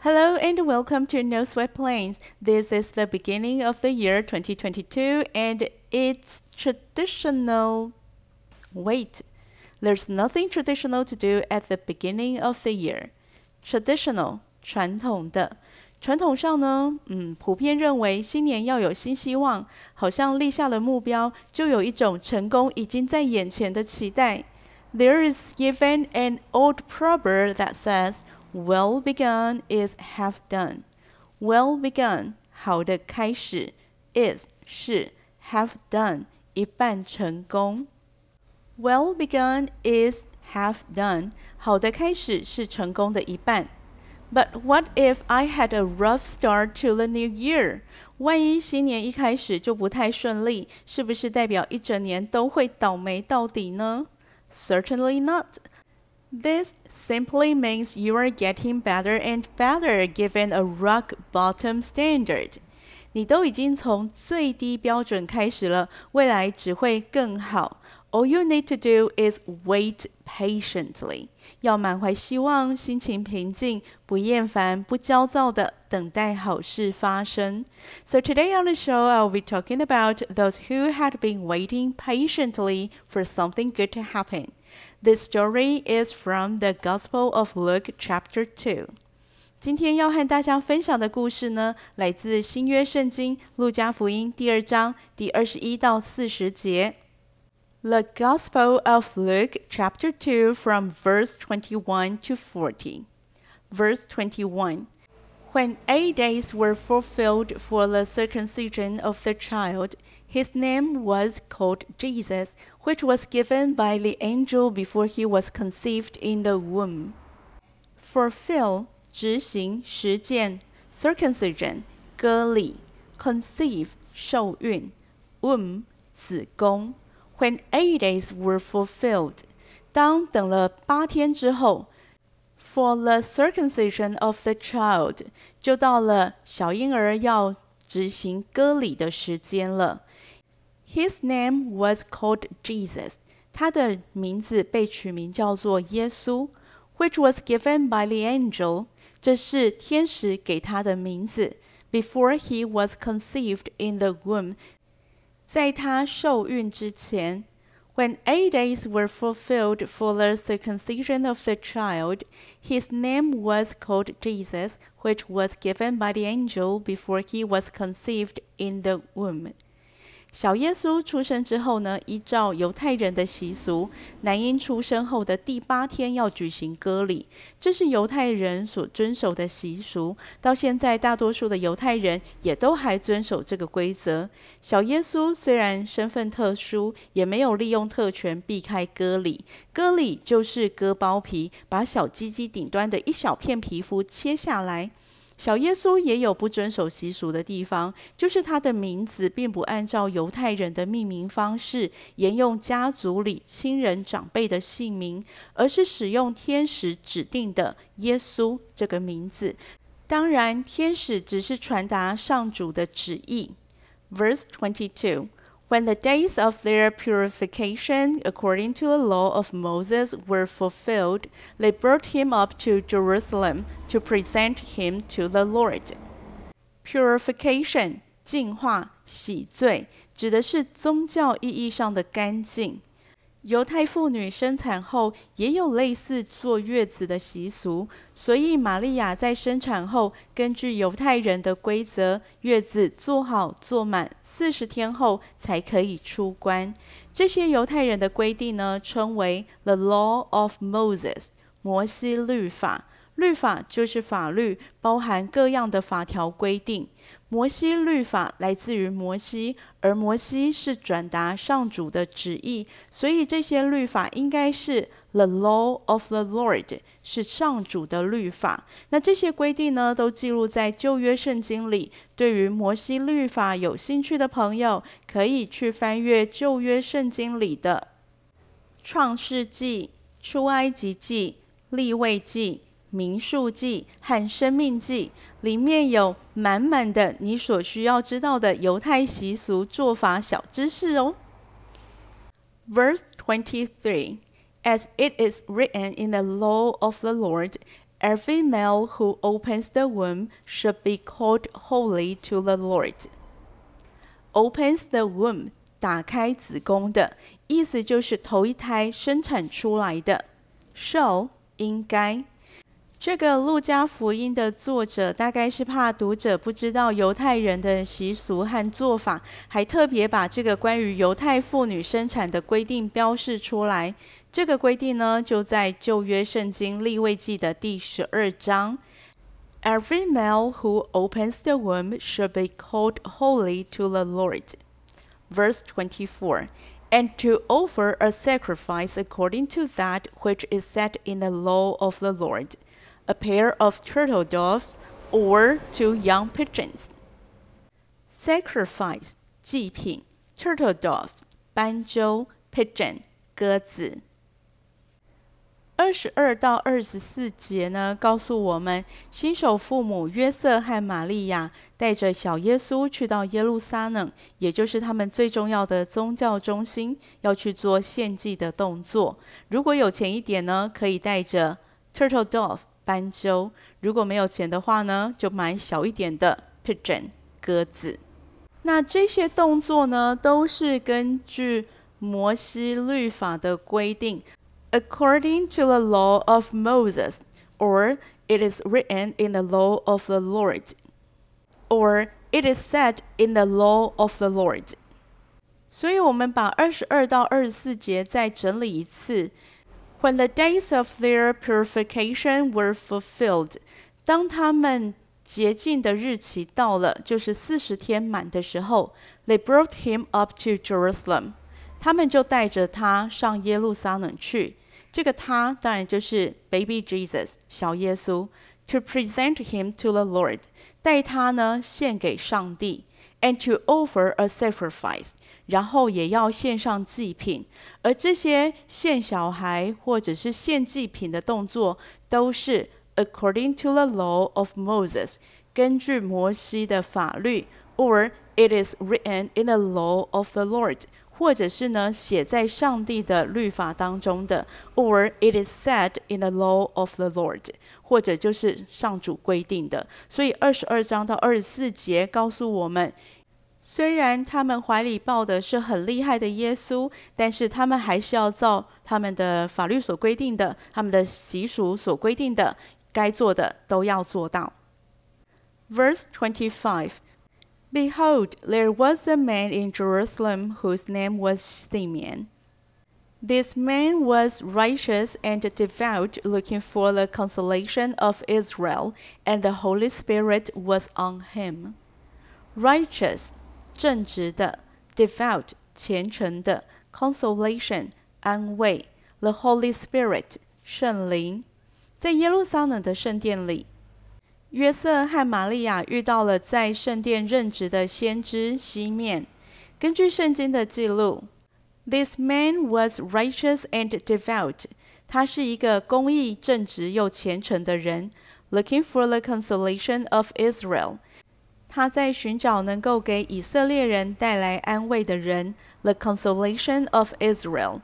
Hello and welcome to No Sweat Plains. This is the beginning of the year 2022 and it's traditional. Wait, there's nothing traditional to do at the beginning of the year. Traditional 传统的，传统上呢，嗯，普遍认为新年要有新希望，好像立下了目标，就有一种成功已经在眼前的期待。There is even an old proverb that says, "Well begun is half done." Well begun，好的开始，is 是 half done 一半成功。Well begun is half done，好的开始是成功的一半。But what if I had a rough start to the new year？万一新年一开始就不太顺利，是不是代表一整年都会倒霉到底呢？Certainly not. This simply means you are getting better and better given a rock bottom standard. 你都已经从最低标准开始了，未来只会更好。All you need to do is wait patiently. 要满怀希望，心情平静，不厌烦，不焦躁的等待好事发生。So today on the show, I'll be talking about those who had been waiting patiently for something good to happen. This story is from the Gospel of Luke, chapter 2. 今天要和大家分享的故事呢，来自新约圣经路加福音第二章第二十一到四十节。the Gospel of Luke, chapter 2, from verse 21 to 40. Verse 21 When eight days were fulfilled for the circumcision of the child, his name was called Jesus, which was given by the angel before he was conceived in the womb. Fulfill 执行实践 circumcision 割礼 conceive 受孕 womb 子宫 when eight days were fulfilled，当等了八天之后 ，for the circumcision of the child，就到了小婴儿要执行割礼的时间了。His name was called Jesus，他的名字被取名叫做耶稣，which was given by the angel，这是天使给他的名字。Before he was conceived in the womb，在他受孕之前 ，when eight days were fulfilled for the circumcision of the child, his name was called Jesus, which was given by the angel before he was conceived in the womb. 小耶稣出生之后呢，依照犹太人的习俗，男婴出生后的第八天要举行割礼，这是犹太人所遵守的习俗。到现在，大多数的犹太人也都还遵守这个规则。小耶稣虽然身份特殊，也没有利用特权避开割礼。割礼就是割包皮，把小鸡鸡顶端的一小片皮肤切下来。小耶稣也有不遵守习俗的地方，就是他的名字并不按照犹太人的命名方式，沿用家族里亲人长辈的姓名，而是使用天使指定的耶稣这个名字。当然，天使只是传达上主的旨意。Verse twenty two. When the days of their purification according to the law of Moses were fulfilled, they brought him up to Jerusalem to present him to the Lord. Purification 净化、洗罪，指的是宗教意义上的干净。 犹太妇女生产后也有类似坐月子的习俗，所以玛利亚在生产后，根据犹太人的规则，月子坐好坐满四十天后才可以出关。这些犹太人的规定呢，称为 The Law of Moses，摩西律法。律法就是法律，包含各样的法条规定。摩西律法来自于摩西，而摩西是转达上主的旨意，所以这些律法应该是 the law of the Lord，是上主的律法。那这些规定呢，都记录在旧约圣经里。对于摩西律法有兴趣的朋友，可以去翻阅旧约圣经里的创世纪、出埃及记、立位记。民数记和生命记里面有满满的你所需要知道的犹太习俗做法小知识哦。Verse twenty three, as it is written in the law of the Lord, Every male who opens the womb should be called holy to the Lord. Opens the womb，打开子宫的意思就是头一胎生产出来的。So 应该。这个路加福音的作者大概是怕读者不知道犹太人的习俗和做法，还特别把这个关于犹太妇女生产的规定标示出来。这个规定呢，就在旧约圣经立位记的第十二章。Every male who opens the womb should be called holy to the Lord. Verse 24. And to offer a sacrifice according to that which is set in the law of the Lord, a pair of turtle doves or two young pigeons. Sacrifice 祭品，turtle doves 斑鸠，pigeon 鸽子。二十二到二十四节呢，告诉我们新手父母约瑟和玛利亚带着小耶稣去到耶路撒冷，也就是他们最重要的宗教中心，要去做献祭的动作。如果有钱一点呢，可以带着 turtle dove 斑鸠；如果没有钱的话呢，就买小一点的 pigeon 鸽子。那这些动作呢，都是根据摩西律法的规定。according to the law of Moses, or it is written in the law of the Lord, or it is said in the law of the Lord. 所以，我们把二十二到二十四节再整理一次。When the days of their purification were fulfilled，当他们洁净的日期到了，就是四十天满的时候，they brought him up to Jerusalem。他们就带着他上耶路撒冷去。这个他当然就是 Baby Jesus 小耶稣，to present him to the Lord，带他呢献给上帝 ，and to offer a sacrifice，然后也要献上祭品。而这些献小孩或者是献祭品的动作，都是 according to the law of Moses，根据摩西的法律，or it is written in the law of the Lord。 或者是呢写在上帝的律法当中的，or it is said in the law of the Lord，或者就是上主规定的。所以二十二章到二十四节告诉我们，虽然他们怀里抱的是很厉害的耶稣，但是他们还是要照他们的法律所规定的，他们的习俗所规定的，该做的都要做到。Verse twenty five。Behold, there was a man in Jerusalem whose name was Simeon. This man was righteous and devout, looking for the consolation of Israel, and the Holy Spirit was on him. Righteous, 正直的；devout, 虔诚的；consolation, 安慰；the Holy Spirit, 圣灵。在耶路撒冷的圣殿里。 约瑟和玛利亚遇到了在圣殿任职的先知西面。根据圣经的记录，This man was righteous and devout。他是一个公义、正直又虔诚的人，looking for the consolation of Israel。他在寻找能够给以色列人带来安慰的人，the consolation of Israel。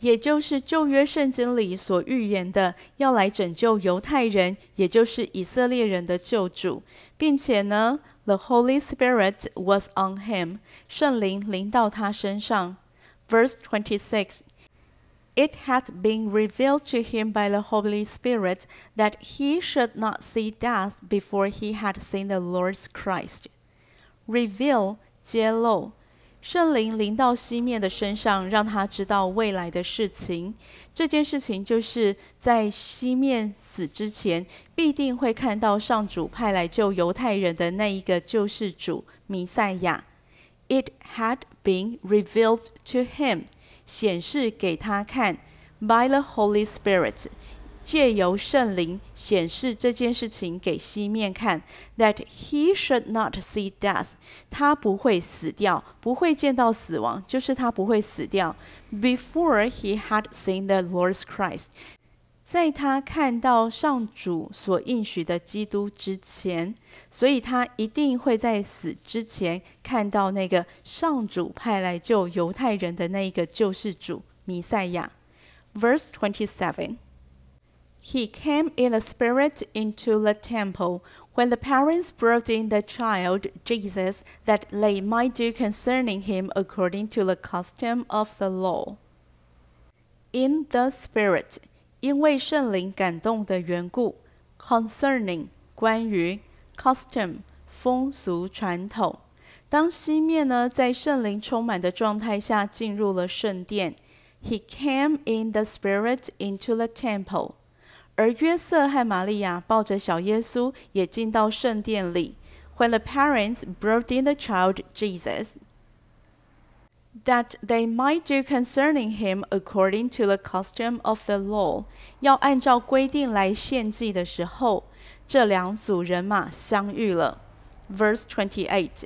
也就是旧约圣经里所预言的，要来拯救犹太人，也就是以色列人的救主，并且呢，the Holy Spirit was on him，圣灵临到他身上。Verse twenty six. It hath been revealed to him by the Holy Spirit that he should not see death before he had seen the Lord's Christ. Reveal 揭露 圣灵临到西面的身上，让他知道未来的事情。这件事情就是在西面死之前，必定会看到上主派来救犹太人的那一个救世主弥赛亚。It had been revealed to him，显示给他看，by the Holy Spirit。借由圣灵显示这件事情给西面看，that he should not see death，他不会死掉，不会见到死亡，就是他不会死掉。Before he had seen the Lord's Christ，在他看到上主所应许的基督之前，所以他一定会在死之前看到那个上主派来救犹太人的那一个救世主弥赛亚。Verse twenty seven。He came in the Spirit into the temple when the parents brought in the child Jesus that they might do concerning him according to the custom of the law. In the Spirit，因为圣灵感动的缘故，concerning 关于 custom 风俗传统。当西面呢在圣灵充满的状态下进入了圣殿，He came in the Spirit into the temple。 而约瑟和玛利亚抱着小耶稣也进到圣殿里。When the parents brought in the child Jesus, that they might do concerning him according to the custom of the law，要按照规定来献祭的时候，这两组人马相遇了。Verse twenty-eight.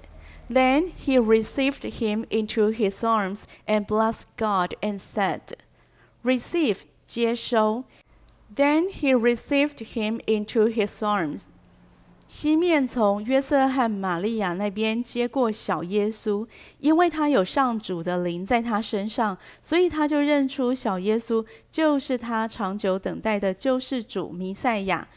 Then he received him into his arms and blessed God and said, "Receive 接收 then he received him into his arms. 西面从约瑟和玛利亚那边接过小耶稣，因为他有上主的灵在他身上，所以他就认出小耶稣就是他长久等待的救世主弥赛亚。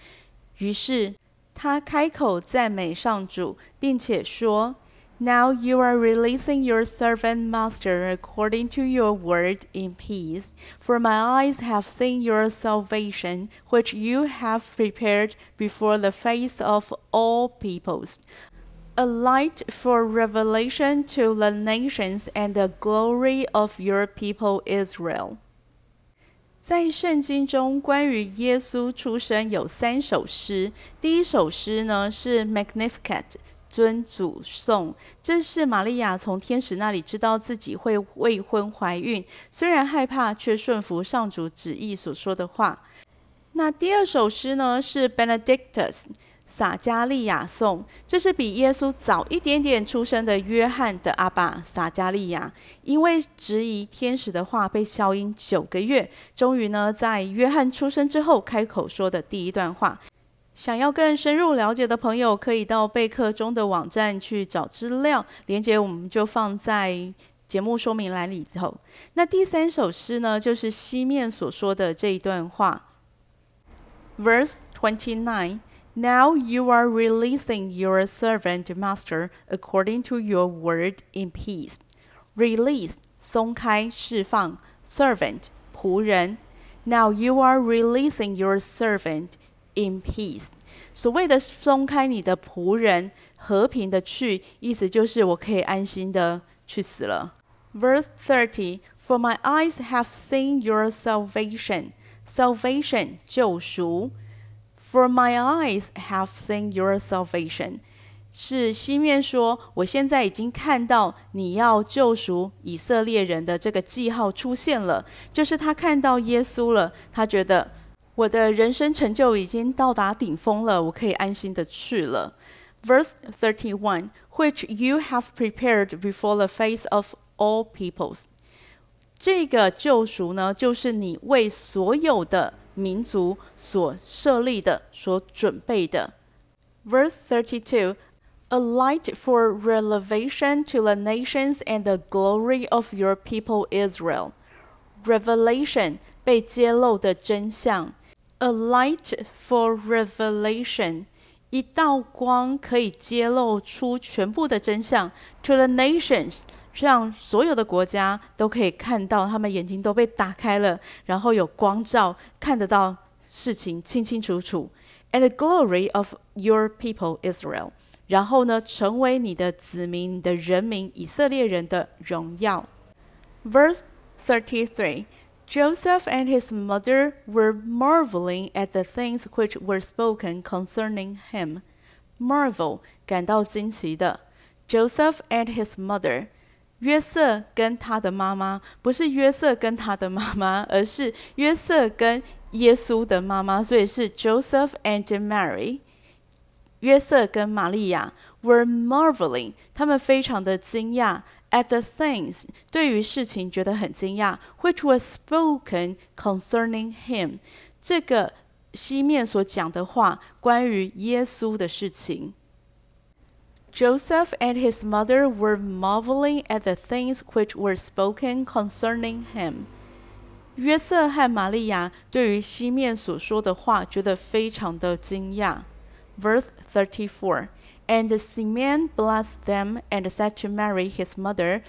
于是他开口赞美上主，并且说。Now you are releasing your servant master according to your word in peace. For my eyes have seen your salvation, which you have prepared before the face of all peoples. A light for revelation to the nations and the glory of your people Israel. 在圣经中，关于耶稣出生有三首诗。第一首诗呢是 Magnificat， 尊祖颂，这是玛利亚从天使那里知道自己会未婚怀孕，虽然害怕，却顺服上主旨意所说的话。那第二首诗呢，是 Benedictus 撒加利亚颂，这是比耶稣早一点点出生的约翰的阿爸撒加利亚，因为质疑天使的话被消音九个月，终于呢，在约翰出生之后开口说的第一段话。想要更深入了解的朋友，可以到备课中的网站去找资料，连接我们就放在节目说明栏里头。那第三首诗呢，就是西面所说的这一段话，Verse twenty nine. Now you are releasing your servant master according to your word in peace. Release 松开释放，servant 仆人。Now you are releasing your servant in peace，所谓的松开你的仆人，和平的去，意思就是我可以安心的去死了。Verse thirty, For my eyes have seen your salvation. Salvation 救赎。For my eyes have seen your salvation. 是西面说，我现在已经看到你要救赎以色列人的这个记号出现了，就是他看到耶稣了，他觉得。我的人生成就已经到达顶峰了，我可以安心的去了。Verse thirty-one, which you have prepared before the face of all peoples。这个救赎呢，就是你为所有的民族所设立的、所准备的。Verse thirty-two, a light for revelation to the nations and the glory of your people Israel。Revelation 被揭露的真相。A light for revelation，一道光可以揭露出全部的真相。To the nations，让所有的国家都可以看到，他们眼睛都被打开了，然后有光照，看得到事情清清楚楚。And the glory of your people Israel，然后呢，成为你的子民、你的人民以色列人的荣耀。Verse thirty-three。Joseph and his mother were marveling at the things which were spoken concerning him. Marvel 感到惊奇的。Joseph and his mother，约瑟跟他的妈妈，不是约瑟跟他的妈妈，而是约瑟跟耶稣的妈妈，所以是 Joseph and Mary。约瑟跟玛利亚 were marveling，他们非常的惊讶。 at the things 对于事情觉得很惊讶，which was spoken concerning him 这个西面所讲的话，关于耶稣的事情。Joseph and his mother were marveling at the things which were spoken concerning him. 约瑟和玛利亚对于西面所说的话觉得非常的惊讶。Verse thirty-four. And Simeon blessed them and said to Mary his mother,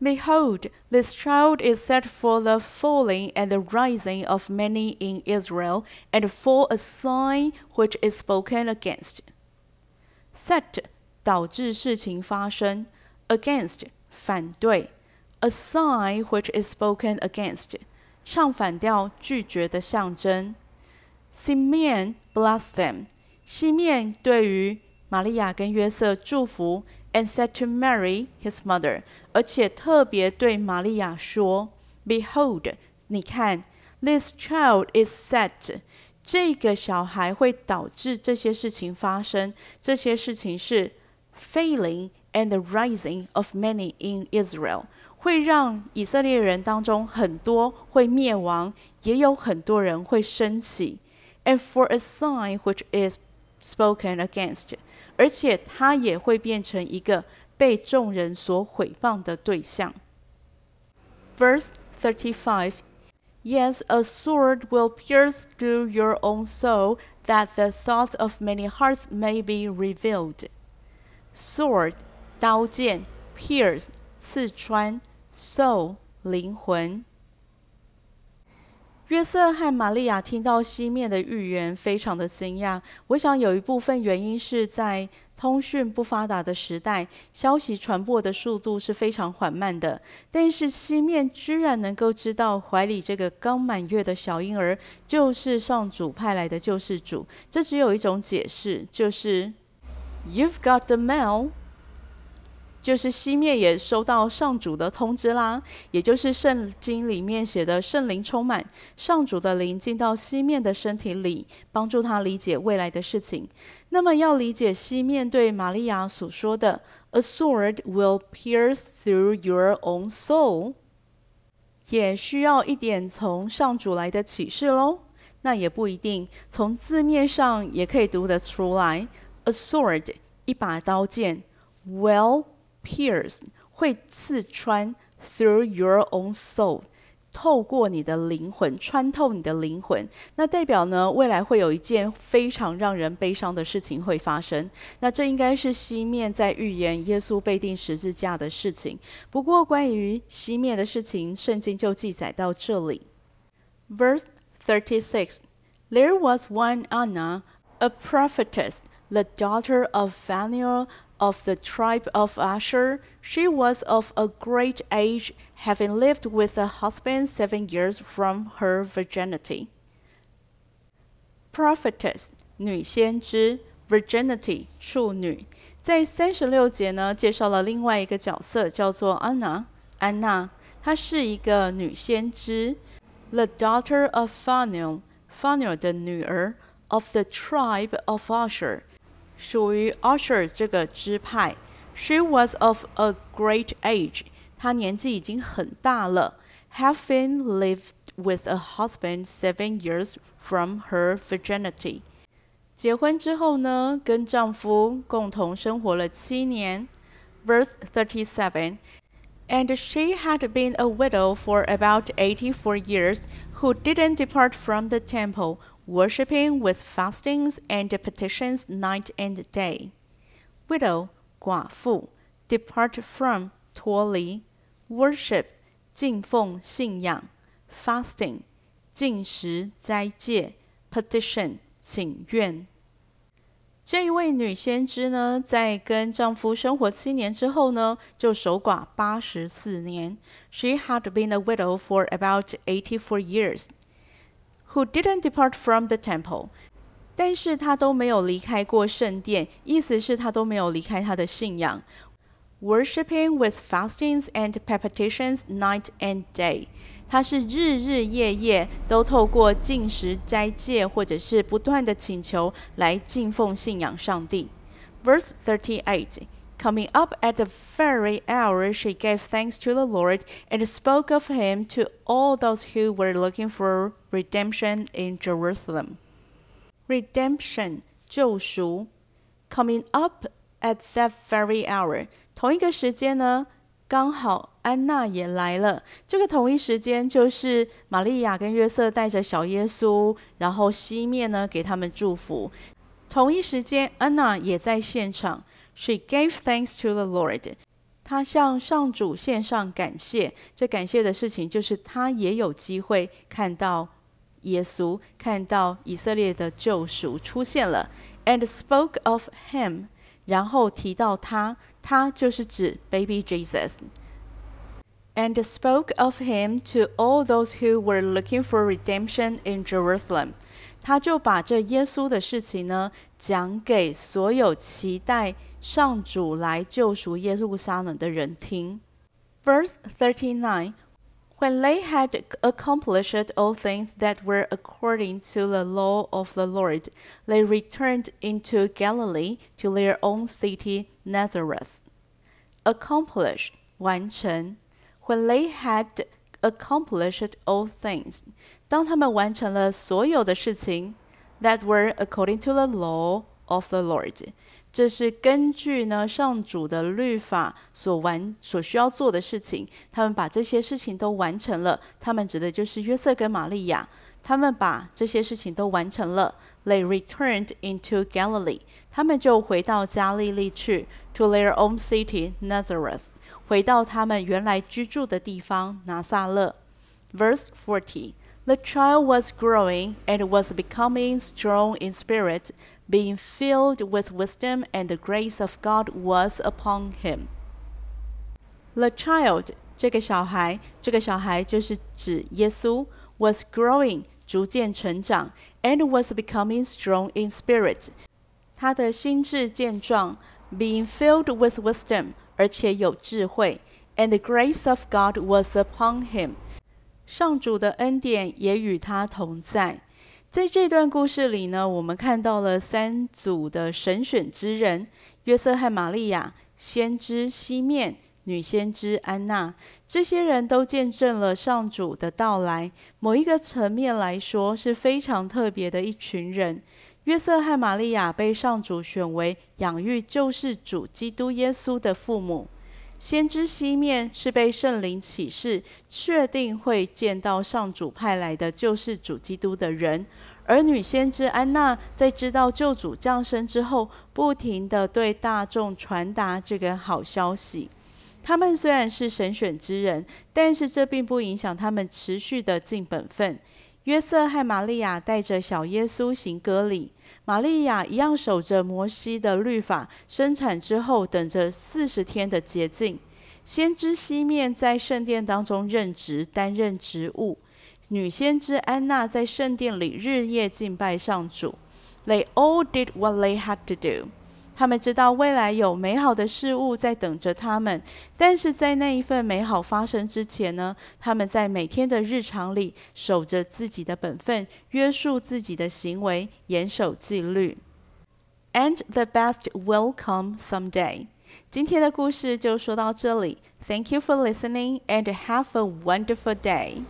Behold, this child is set for the falling and the rising of many in Israel, and for a sign which is spoken against. Set 导致事情发生，against 反对，a sign which is spoken against 唱反调拒绝的象征。Simeon bless them，西面对于 玛利亚跟约瑟祝福，and said to Mary his mother，而且特别对玛利亚说：“Behold，你看，this child is set，这个小孩会导致这些事情发生，这些事情是 failing and the rising of many in Israel。”会让以色列人当中很多会灭亡，也有很多人会升起。And for a sign which is spoken against， 而且他也会变成一个被众人所毁谤的对象。Verse thirty-five. Yes, a sword will pierce through your own soul, that the thoughts of many hearts may be revealed. Sword，刀剑；pierce，刺穿。soul 灵魂。 约瑟和玛利亚听到西面的预言，非常的惊讶。我想有一部分原因是在通讯不发达的时代，消息传播的速度是非常缓慢的。但是西面居然能够知道怀里这个刚满月的小婴儿就是上主派来的救世主，这只有一种解释，就是 You've got the mail。就是西面也收到上主的通知啦，也就是圣经里面写的圣灵充满，上主的灵进到西面的身体里，帮助他理解未来的事情。那么要理解西面对玛利亚所说的 “A sword will pierce through your own soul”，也需要一点从上主来的启示喽。那也不一定，从字面上也可以读得出来，“A sword” 一把刀剑，“will”。pierce 会刺穿 through your own soul，透过你的灵魂，穿透你的灵魂。那代表呢，未来会有一件非常让人悲伤的事情会发生。那这应该是西面在预言耶稣被钉十字架的事情。不过关于西面的事情，圣经就记载到这里。Verse thirty-six. There was one Anna, a prophetess, the daughter of Phanuel of the tribe of Asher. She was of a great age, having lived with a husband seven years from her virginity. Prophetess 女先知，virginity 处女，在三十六节呢介绍了另外一个角色，叫做安娜。安娜，她是一个女先知，the daughter of Phanuel，Phanuel 的女儿，of the tribe of Asher。 属于 Asher 这个支派。She was of a great age，她年纪已经很大了。Having lived with a husband seven years from her virginity，结婚之后呢，跟丈夫共同生活了七年。Verse thirty seven。And she had been a widow for about eighty four years, who didn't depart from the temple worshipping with fastings and petitions night and day. Widow 寡妇，depart from 脱离，worship 敬奉信仰，fasting 禁食斋戒，petition 请愿。这一位女先知呢，在跟丈夫生活七年之后呢，就守寡八十四年。She had been a widow for about eighty-four years. Who didn't depart from the temple？但是他都没有离开过圣殿，意思是他都没有离开他的信仰。Worshipping with fastings and petitions night and day，他是日日夜夜都透过进食斋戒，或者是不断的请求来敬奉信仰上帝。Verse thirty-eight。 Coming up at the very hour, she gave thanks to the Lord and spoke of him to all those who were looking for redemption in Jerusalem. Redemption 救赎 Coming up at that very hour，同一个时间呢，刚好 安娜也来了。这个同一时间，就是玛利亚跟约瑟带着小耶稣，然后西面呢给他们祝福。同一时间，安娜也在现场。 She gave thanks to the Lord。她向上主献上感谢。这感谢的事情，就是她也有机会看到耶稣，看到以色列的救赎出现了。And spoke of him。然后提到他，他就是指 Baby Jesus。And spoke of him to all those who were looking for redemption in Jerusalem。 他就把这耶稣的事情呢，讲给所有期待上主来救赎耶路撒冷的人听。Verse thirty nine。When they had accomplished all things that were according to the law of the Lord, they returned into Galilee to their own city Nazareth. Accomplish 完成 When they had accomplished all things，当他们完成了所有的事情，that were according to the law of the Lord。这是根据呢上主的律法所完所需要做的事情，他们把这些事情都完成了。他们指的就是约瑟跟玛利亚，他们把这些事情都完成了。They returned into Galilee，他们就回到加利利去，to their own city Nazareth， 回到他们原来居住的地方拿撒勒。Verse forty。The child was growing and was becoming strong in spirit, being filled with wisdom, and the grace of God was upon him. The child 这个小孩，这个小孩就是指耶稣，was growing 逐渐成长，and was becoming strong in spirit。他的心智健壮，being filled with wisdom， 而且有智慧，and the grace of God was upon him。上主的恩典也与他同在。在这段故事里呢，我们看到了三组的神选之人：约瑟和玛利亚、先知西面、女先知安娜。这些人都见证了上主的到来。某一个层面来说，是非常特别的一群人。约瑟和玛利亚被上主选为养育救世主基督耶稣的父母。先知西面是被圣灵启示，确定会见到上主派来的救世主基督的人；而女先知安娜在知道救主降生之后，不停的对大众传达这个好消息。他们虽然是神选之人，但是这并不影响他们持续的尽本分。约瑟和玛利亚带着小耶稣行割礼。玛利亚一样守着摩西的律法，生产之后等着四十天的洁净。先知西面在圣殿当中任职，担任职务。女先知安娜在圣殿里日夜敬拜上主。They all did what they had to do. 他们知道未来有美好的事物在等着他们，但是在那一份美好发生之前呢，他们在每天的日常里守着自己的本分，约束自己的行为，严守纪律。And the best will come someday。今天的故事就说到这里。Thank you for listening and have a wonderful day.